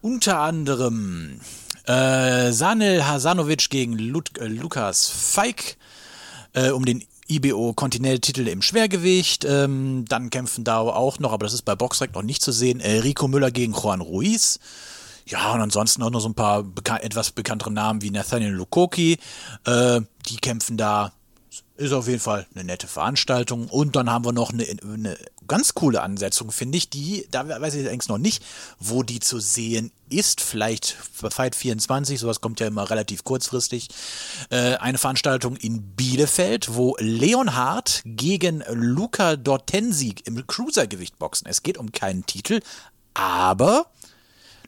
unter anderem äh, Sanel Hasanovic gegen Lut äh, Lukas Feig äh, um den IBO Kontinenttitel im Schwergewicht. Ähm, dann kämpfen da auch noch, aber das ist bei Boxrec noch nicht zu sehen, äh, Rico Müller gegen Juan Ruiz. Ja, und ansonsten auch noch so ein paar beka etwas bekanntere Namen wie Nathaniel Lukoki. Äh, die kämpfen da. Ist auf jeden Fall eine nette Veranstaltung. Und dann haben wir noch eine, eine ganz coole Ansetzung, finde ich. Die, da weiß ich allerdings noch nicht, wo die zu sehen ist. Vielleicht Fight 24, sowas kommt ja immer relativ kurzfristig. Äh, eine Veranstaltung in Bielefeld, wo Leonhard gegen Luca Dortensi im Cruisergewicht boxen. Es geht um keinen Titel, aber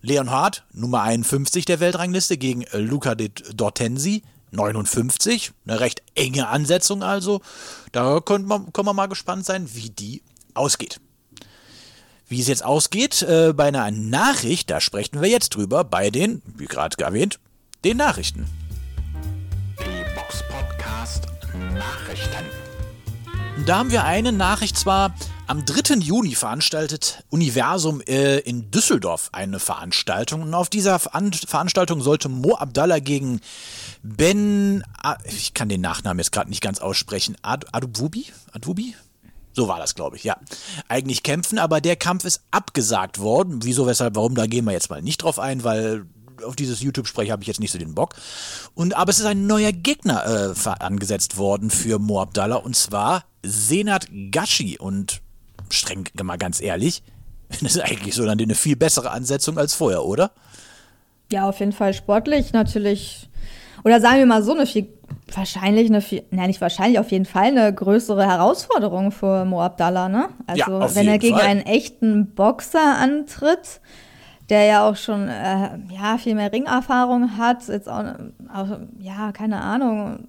Leonhard, Nummer 51 der Weltrangliste, gegen Luca Dortensi, 59. Eine recht enge Ansetzung also. Da können wir, können wir mal gespannt sein, wie die ausgeht. Wie es jetzt ausgeht äh, bei einer Nachricht, da sprechen wir jetzt drüber bei den, wie gerade erwähnt, den Nachrichten. Die Box Podcast Nachrichten. Da haben wir eine Nachricht zwar am 3. Juni veranstaltet Universum äh, in Düsseldorf eine Veranstaltung. Und auf dieser Ver Veranstaltung sollte Mo Abdallah gegen Ben, ich kann den Nachnamen jetzt gerade nicht ganz aussprechen, Ad Adwubi? Adwubi? So war das, glaube ich, ja. Eigentlich kämpfen, aber der Kampf ist abgesagt worden. Wieso, weshalb, warum, da gehen wir jetzt mal nicht drauf ein, weil auf dieses YouTube-Sprech habe ich jetzt nicht so den Bock. Und, aber es ist ein neuer Gegner äh, angesetzt worden für Mo Abdallah und zwar Senat Gashi. Und streng mal ganz ehrlich, das ist eigentlich so dann eine viel bessere Ansetzung als vorher, oder? Ja, auf jeden Fall sportlich natürlich. Oder sagen wir mal so, eine viel, wahrscheinlich eine viel, nein, nicht wahrscheinlich, auf jeden Fall eine größere Herausforderung für Mo Abdallah, ne? Also, ja, wenn er gegen Fall. einen echten Boxer antritt, der ja auch schon, äh, ja, viel mehr Ringerfahrung hat, jetzt auch, auch ja, keine Ahnung,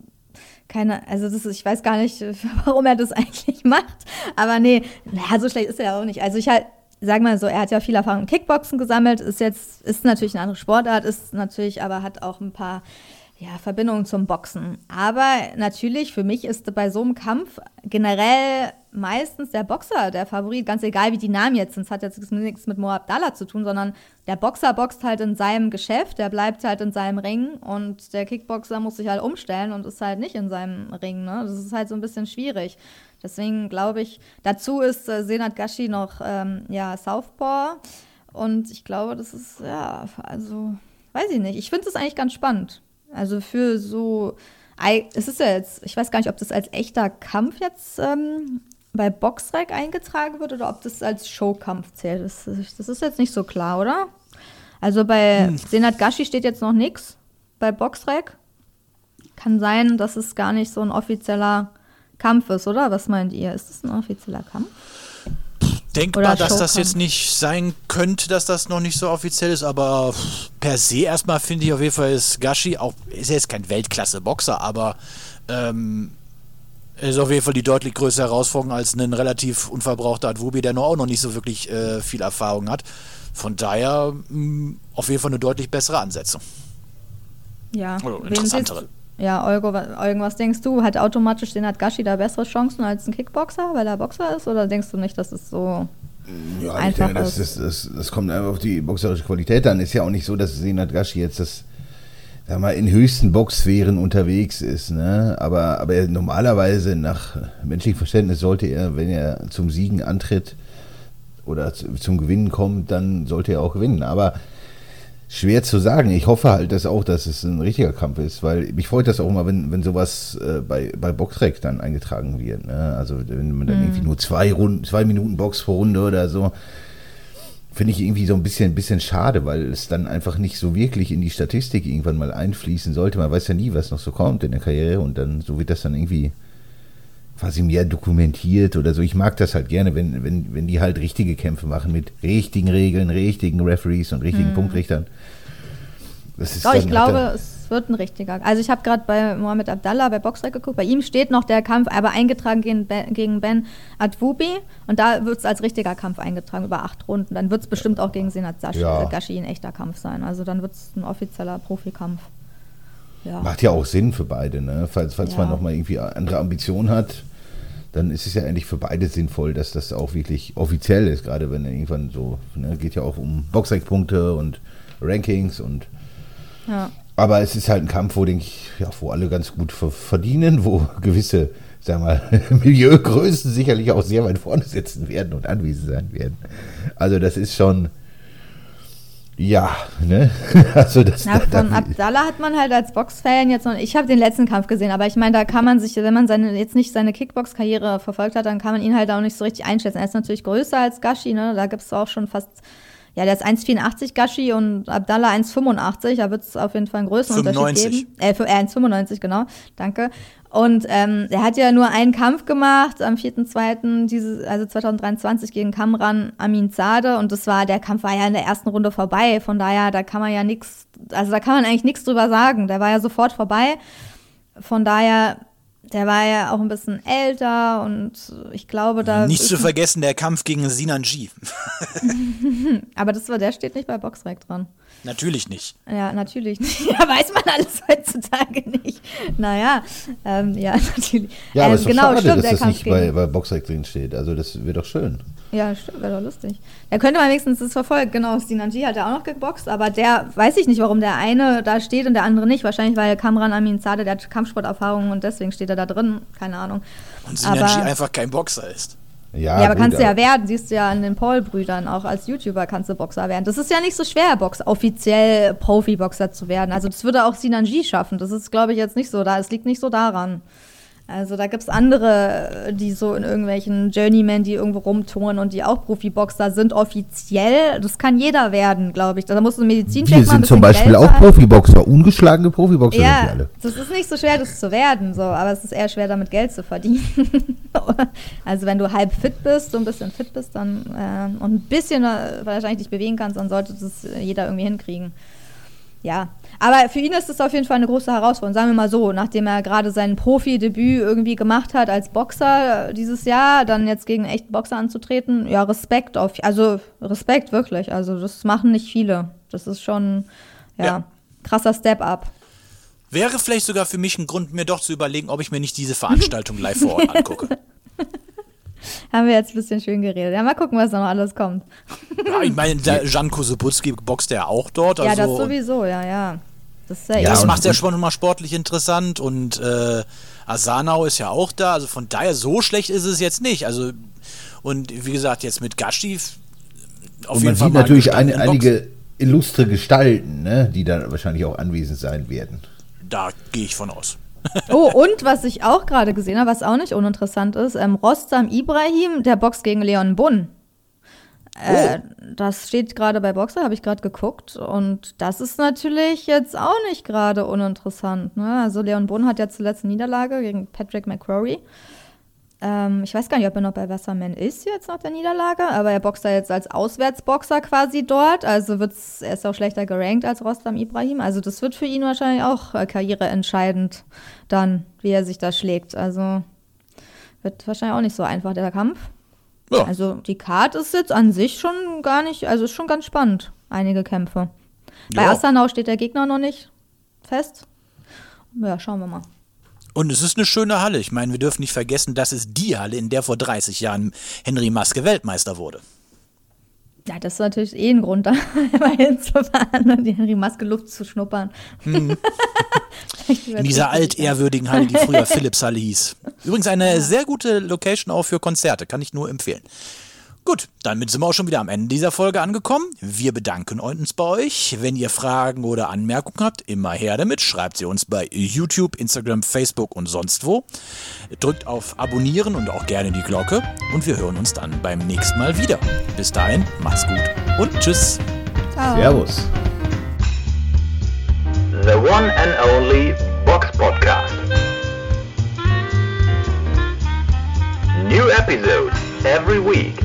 keine, also das ist, ich weiß gar nicht, warum er das eigentlich macht. Aber nee, naja, so schlecht ist er ja auch nicht. Also ich halt, sag mal so, er hat ja viel Erfahrung im Kickboxen gesammelt, ist jetzt, ist natürlich eine andere Sportart, ist natürlich, aber hat auch ein paar ja, Verbindungen zum Boxen. Aber natürlich, für mich ist bei so einem Kampf generell meistens der Boxer der Favorit, ganz egal wie die Namen jetzt sind. Es hat jetzt nichts mit Mo Abdallah zu tun, sondern der Boxer boxt halt in seinem Geschäft, der bleibt halt in seinem Ring und der Kickboxer muss sich halt umstellen und ist halt nicht in seinem Ring. Ne? Das ist halt so ein bisschen schwierig. Deswegen glaube ich, dazu ist äh, Senat Gashi noch ähm, ja, Southpaw und ich glaube, das ist, ja, also, weiß ich nicht. Ich finde es eigentlich ganz spannend. Also für so, es ist ja jetzt, ich weiß gar nicht, ob das als echter Kampf jetzt ähm, bei Boxrec eingetragen wird oder ob das als Showkampf zählt. Das, das ist jetzt nicht so klar, oder? Also bei hm. Senat Gashi steht jetzt noch nichts bei Boxrec. Kann sein, dass es gar nicht so ein offizieller Kampf ist, oder? Was meint ihr? Ist das ein offizieller Kampf? Denkbar, dass das jetzt nicht sein könnte, dass das noch nicht so offiziell ist, aber per se erstmal finde ich auf jeden Fall ist Gashi auch, ist jetzt kein Weltklasse-Boxer, aber ähm, ist auf jeden Fall die deutlich größere Herausforderung als ein relativ unverbrauchter Adwubi, der noch auch noch nicht so wirklich äh, viel Erfahrung hat. Von daher mh, auf jeden Fall eine deutlich bessere Ansetzung. Ja, Oder interessantere. Ja, Olgo, Eugen, was denkst du? Hat automatisch den hat Gashi da bessere Chancen als ein Kickboxer, weil er Boxer ist? Oder denkst du nicht, dass es so Ja, ich einfach denke, ist? das, das, das kommt einfach auf die boxerische Qualität an. Ist ja auch nicht so, dass Senat Gashi jetzt das, sag mal, in höchsten Boxsphären unterwegs ist, ne? Aber, aber er normalerweise nach menschlichem Verständnis sollte er, wenn er zum Siegen antritt oder zu- zum Gewinnen kommt, dann sollte er auch gewinnen. Aber schwer zu sagen. Ich hoffe halt, dass auch, dass es ein richtiger Kampf ist, weil mich freut das auch immer, wenn, wenn sowas äh, bei, bei Boxrec dann eingetragen wird. Ne? Also wenn man dann irgendwie nur zwei Runden, zwei Minuten Box pro Runde oder so, finde ich irgendwie so ein bisschen, bisschen schade, weil es dann einfach nicht so wirklich in die Statistik irgendwann mal einfließen sollte. Man weiß ja nie, was noch so kommt in der Karriere und dann so wird das dann irgendwie quasi mehr dokumentiert oder so. Ich mag das halt gerne, wenn, wenn, wenn die halt richtige Kämpfe machen mit richtigen Regeln, richtigen Referees und richtigen Punktrichtern. Das ist Doch, ich dann- glaube, es wird ein richtiger. Also ich habe gerade bei Mohamed Abdallah bei Boxrec geguckt. Bei ihm steht noch der Kampf, aber eingetragen gegen Ben, gegen ben Adwubi. Und da wird es als richtiger Kampf eingetragen, über acht Runden. Dann wird es bestimmt auch gegen Senat Sashi, Ja. Gashi ein echter Kampf sein. Also dann wird es ein offizieller Profikampf. Ja. Macht ja auch Sinn für beide, ne? Falls, falls Ja. man nochmal irgendwie andere Ambitionen hat, dann ist es ja eigentlich für beide sinnvoll, dass das auch wirklich offiziell ist, gerade wenn irgendwann so, ne, geht ja auch um Boxrec-Punkte und Rankings und ja. aber es ist halt ein Kampf, wo denke ich, ja, wo alle ganz gut ver verdienen, wo gewisse, sag mal, Milieugrößen sicherlich auch sehr weit vorne sitzen werden und anwesend sein werden. Also das ist schon ja, ne? Also das Na, von da- Abdallah hat man halt als Boxfan jetzt noch. Ich habe den letzten Kampf gesehen, aber ich meine, da kann man sich, wenn man seine, jetzt nicht seine Kickbox-Karriere verfolgt hat, dann kann man ihn halt auch nicht so richtig einschätzen. Er ist natürlich größer als Gashi, ne? Da gibt es auch schon fast. Ja, der ist 1,84 Gashi und Abdallah 1,85. Da wird es auf jeden Fall einen größeren 95. Unterschied geben. Äh, für- äh, 1,95, genau. Danke. Und ähm, er hat ja nur einen Kampf gemacht am 4.2., dieses, also 2023 gegen Kamran Amin Zade. Und das war, der Kampf war ja in der ersten Runde vorbei. Von daher, da kann man ja nichts, also da kann man eigentlich nichts drüber sagen. Der war ja sofort vorbei. Von daher, der war ja auch ein bisschen älter und ich glaube, da. Nicht zu vergessen der Kampf gegen Sinan G. Aber das war, der steht nicht bei Boxrec dran. Natürlich nicht. Ja, natürlich nicht. Ja, weiß man alles heutzutage nicht. Naja, ähm, ja, natürlich. Ja, aber ähm, es ist doch genau, schade, stimmt, dass der das Kampf nicht bei, bei Boxrec drin steht. Also das wäre doch schön. Ja, stimmt, wäre doch lustig. Da könnte man wenigstens das verfolgen. Genau, Sinanji hat ja auch noch geboxt, aber der, weiß ich nicht, warum der eine da steht und der andere nicht. Wahrscheinlich, weil Kamran Amin Zade, der hat Kampfsporterfahrung und deswegen steht er da drin. Keine Ahnung. Und Sinan G Aber- einfach kein Boxer ist. Ja, Ja, aber gut, kannst du ja werden, siehst du ja an den Paul-Brüdern, auch als YouTuber kannst du Boxer werden. Das ist ja nicht so schwer, Box, offiziell Profiboxer zu werden. Also das würde auch Sinanji schaffen. Das ist, glaube ich, jetzt nicht so. Da, es liegt nicht so daran. Also da gibt es andere, die so in irgendwelchen Journeymen, die irgendwo rumtouren und die auch Profiboxer sind, offiziell. Das kann jeder werden, glaube ich. Da musst du einen Medizincheck Wir sind zum Beispiel Geld auch. Profiboxer, ungeschlagene Profiboxer Ja, das ist nicht so schwer, das zu werden, so, aber es ist eher schwer, damit Geld zu verdienen. also wenn du halb fit bist, so ein bisschen fit bist, dann äh, und ein bisschen äh, wahrscheinlich dich bewegen kannst, dann sollte das jeder irgendwie hinkriegen. Ja, aber für ihn ist es auf jeden Fall eine große Herausforderung. Sagen wir mal so, nachdem er gerade sein Profi-Debüt irgendwie gemacht hat als Boxer äh, dieses Jahr, dann jetzt gegen einen echten Boxer anzutreten, ja, Respekt auf, also Respekt wirklich. Also das machen nicht viele. Das ist schon, ja, Ja. krasser Step-up. Wäre vielleicht sogar für mich ein Grund, mir doch zu überlegen, ob ich mir nicht diese Veranstaltung live vor Ort angucke. Haben wir jetzt ein bisschen schön geredet. Ja, mal gucken, was da noch alles kommt. Ja, ich meine, der Jan Kosebutski boxt ja auch dort. Also, ja, das sowieso, ja, ja. Das ist ja, Ja, Das eh- und- macht ja schon mal sportlich interessant und äh, Asanau ist ja auch da, also von daher so schlecht ist es jetzt nicht. Also und wie gesagt, jetzt mit Gashi auf Und jeden man Fall sieht mal natürlich ein, einige illustre Gestalten, ne, die dann wahrscheinlich auch anwesend sein werden. Da gehe ich von aus. Oh, und was ich auch gerade gesehen habe, was auch nicht uninteressant ist, ähm, Rostam Ibrahim, der boxt gegen Leon Bunn. Äh, Das steht gerade bei Boxer, habe ich gerade geguckt. Und das ist natürlich jetzt auch nicht gerade uninteressant. Ne? Also Leon Bunn hat ja zuletzt eine Niederlage gegen Patrick McCrory. Ähm, ich weiß gar nicht, ob er noch bei Wasserman ist jetzt nach der Niederlage, aber er boxt da jetzt als Auswärtsboxer quasi dort. Also wird's, er ist auch schlechter gerankt als Rostam Ibrahim. Also das wird für ihn wahrscheinlich auch äh, karriereentscheidend dann, wie er sich da schlägt. Also wird wahrscheinlich auch nicht so einfach der Kampf. Ja. Also die Card ist jetzt an sich schon gar nicht, also ist schon ganz spannend, einige Kämpfe. Bei Ja. Asanau steht der Gegner noch nicht fest. Ja, schauen wir mal. Und es ist eine schöne Halle. Ich meine, wir dürfen nicht vergessen, das ist die Halle, in der vor 30 Jahren Henry Maske Weltmeister wurde. Ja, das ist natürlich eh ein Grund, da mal hinzufahren und die Maske Luft zu schnuppern. In dieser altehrwürdigen Halle, die früher Philips-Halle hieß. Übrigens eine sehr gute Location auch für Konzerte, kann ich nur empfehlen. Gut, damit sind wir auch schon wieder am Ende dieser Folge angekommen. Wir bedanken uns bei euch. Wenn ihr Fragen oder Anmerkungen habt, immer her damit. Schreibt sie uns bei YouTube, Instagram, Facebook und sonst wo. Drückt auf Abonnieren und auch gerne die Glocke. Und wir hören uns dann beim nächsten Mal wieder. Bis dahin, macht's gut und tschüss. Ciao. Servus. The one and only Box Podcast. New episodes every week.